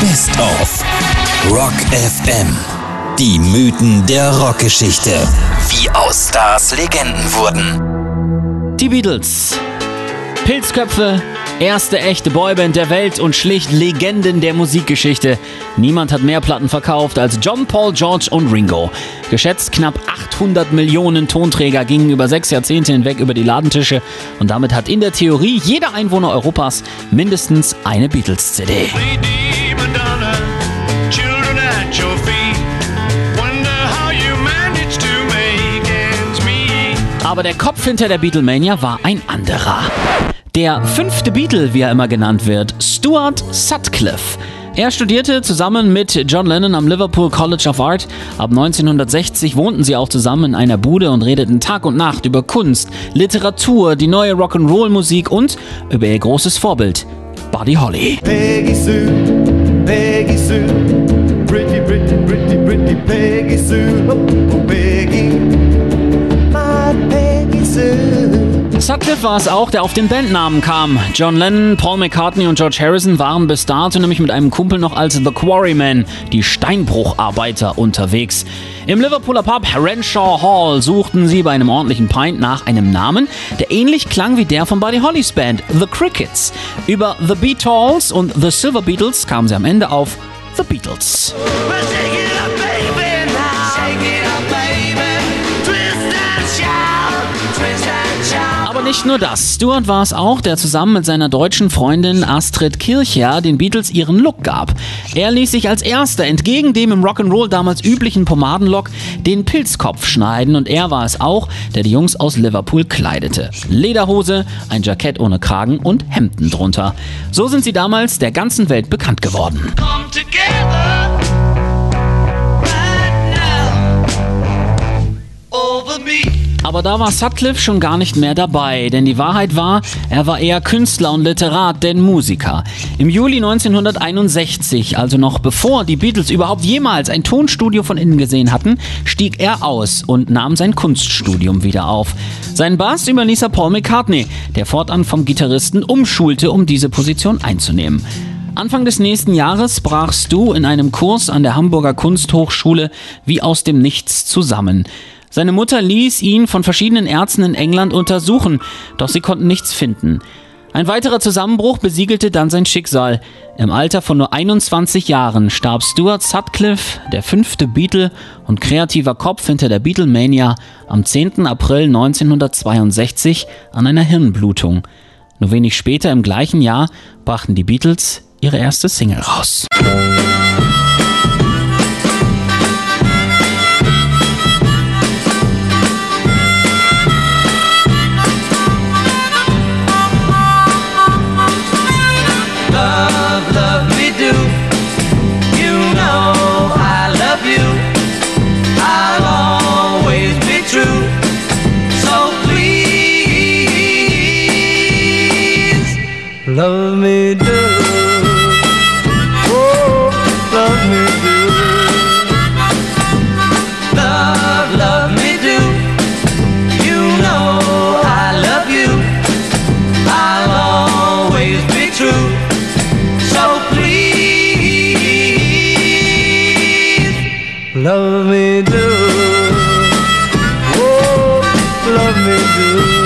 Best of Rock FM. Die Mythen der Rockgeschichte. Wie aus Stars Legenden wurden. Die Beatles. Pilzköpfe, erste echte Boyband der Welt und schlicht Legenden der Musikgeschichte. Niemand hat mehr Platten verkauft als John, Paul, George und Ringo. Geschätzt knapp 800 Millionen Tonträger gingen über sechs Jahrzehnte hinweg über die Ladentische und damit hat in der Theorie jeder Einwohner Europas mindestens eine Beatles-CD. Madonna, children at your feet. Wonder how you managed to make ends meet. Aber der Kopf hinter der Beatlemania war ein anderer. Der fünfte Beatle, wie er immer genannt wird, Stuart Sutcliffe. Er studierte zusammen mit John Lennon am Liverpool College of Art. Ab 1960 wohnten sie auch zusammen in einer Bude und redeten Tag und Nacht über Kunst, Literatur, die neue Rock'n'Roll-Musik und über ihr großes Vorbild, Buddy Holly. Peggy Sue, pretty, pretty, pretty, pretty Peggy Sue, Oh, oh Peggy, my Peggy Sue. Sutcliffe war es auch, der auf den Bandnamen kam. John Lennon, Paul McCartney und George Harrison waren bis dato nämlich mit einem Kumpel noch als The Quarrymen, die Steinbrucharbeiter, unterwegs. Im Liverpooler Pub Renshaw Hall suchten sie bei einem ordentlichen Pint nach einem Namen, der ähnlich klang wie der von Buddy Hollys Band, The Crickets. Über The Beatles und The Silver Beatles kamen sie am Ende auf The Beatles. Nicht nur das. Stuart war es auch, der zusammen mit seiner deutschen Freundin Astrid Kircher den Beatles ihren Look gab. Er ließ sich als erster entgegen dem im Rock'n'Roll damals üblichen Pomadenlook den Pilzkopf schneiden und er war es auch, der die Jungs aus Liverpool kleidete. Lederhose, ein Jackett ohne Kragen und Hemden drunter. So sind sie damals der ganzen Welt bekannt geworden. Come together Aber da war Sutcliffe schon gar nicht mehr dabei, denn die Wahrheit war, er war eher Künstler und Literat, denn Musiker. Im Juli 1961, also noch bevor die Beatles überhaupt jemals ein Tonstudio von innen gesehen hatten, stieg er aus und nahm sein Kunststudium wieder auf. Seinen Bass überließ er Paul McCartney, der fortan vom Gitarristen umschulte, um diese Position einzunehmen. Anfang des nächsten Jahres brach Stu in einem Kurs an der Hamburger Kunsthochschule wie aus dem Nichts zusammen. Seine Mutter ließ ihn von verschiedenen Ärzten in England untersuchen, doch sie konnten nichts finden. Ein weiterer Zusammenbruch besiegelte dann sein Schicksal. Im Alter von nur 21 Jahren starb Stuart Sutcliffe, der fünfte Beatle und kreativer Kopf hinter der Beatlemania, am 10. April 1962 an einer Hirnblutung. Nur wenig später im gleichen Jahr brachten die Beatles ihre erste Single raus. Me do, oh, love me do.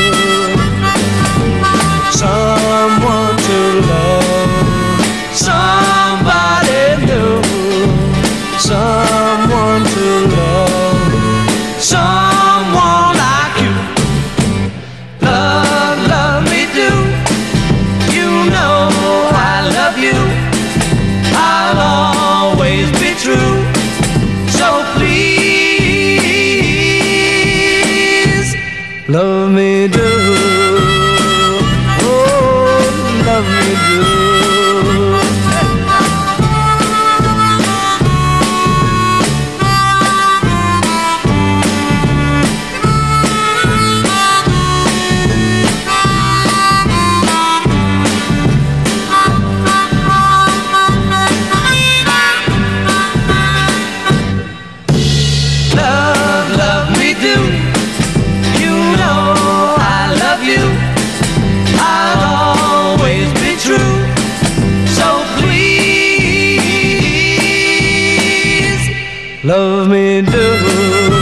Love me do.